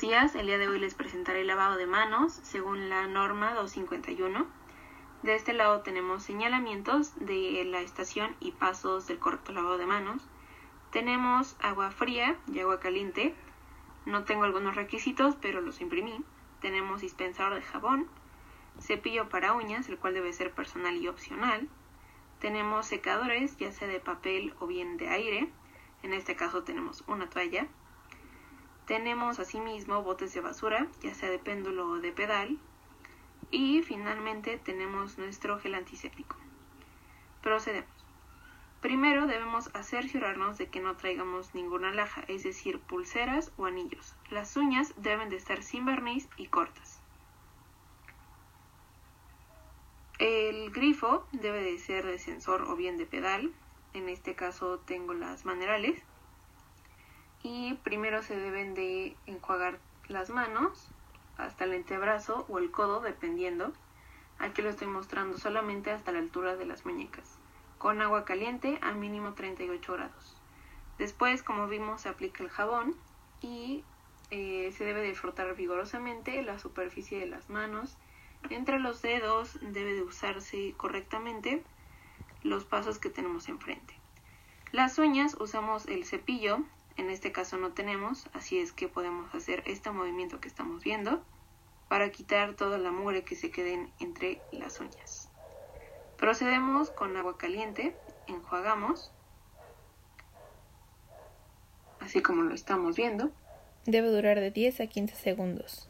Buenos días, el día de hoy les presentaré el lavado de manos según la norma 251. De este lado tenemos señalamientos de la estación y pasos del correcto lavado de manos. Tenemos agua fría y agua caliente. No tengo algunos requisitos, pero los imprimí. Tenemos dispensador de jabón, cepillo para uñas, el cual debe ser personal y opcional. Tenemos secadores, ya sea de papel o bien de aire. En este caso tenemos una toalla tenemos asimismo botes de basura, ya sea de péndulo o de pedal. Y finalmente tenemos nuestro gel antiséptico. Procedemos. Primero debemos cerciorarnos de que no traigamos ninguna laja, es decir, pulseras o anillos. Las uñas deben de estar sin barniz y cortas. El grifo debe de ser de sensor o bien de pedal. En este caso tengo las manerales y primero se deben de enjuagar las manos hasta el antebrazo o el codo dependiendo. Aquí lo estoy mostrando solamente hasta la altura de las muñecas, con agua caliente a mínimo 38 grados. Después, como vimos, se aplica el jabón y eh, se debe de frotar vigorosamente la superficie de las manos. Entre los dedos debe de usarse correctamente los pasos que tenemos enfrente. Las uñas usamos el cepillo en este caso no tenemos, así es que podemos hacer este movimiento que estamos viendo para quitar toda la mugre que se queden entre las uñas. Procedemos con agua caliente, enjuagamos, así como lo estamos viendo. Debe durar de 10 a 15 segundos.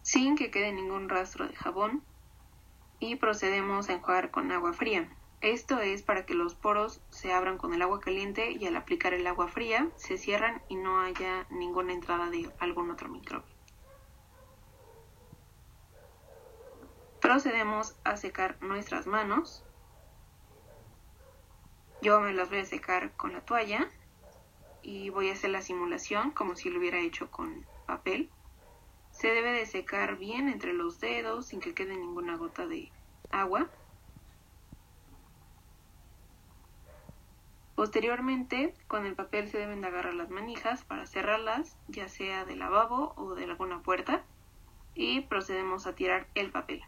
Sin que quede ningún rastro de jabón y procedemos a enjuagar con agua fría. Esto es para que los poros se abran con el agua caliente y al aplicar el agua fría se cierran y no haya ninguna entrada de algún otro microbio. Procedemos a secar nuestras manos. Yo me las voy a secar con la toalla y voy a hacer la simulación como si lo hubiera hecho con papel. Se debe de secar bien entre los dedos sin que quede ninguna gota de agua. Posteriormente, con el papel se deben de agarrar las manijas para cerrarlas, ya sea del lavabo o de alguna puerta, y procedemos a tirar el papel.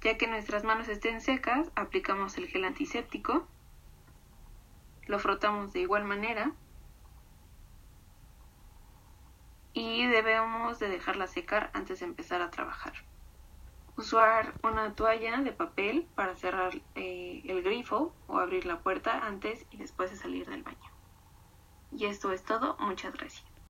Ya que nuestras manos estén secas, aplicamos el gel antiséptico, lo frotamos de igual manera y debemos de dejarla secar antes de empezar a trabajar usar una toalla de papel para cerrar eh, el grifo o abrir la puerta antes y después de salir del baño. Y esto es todo, muchas gracias.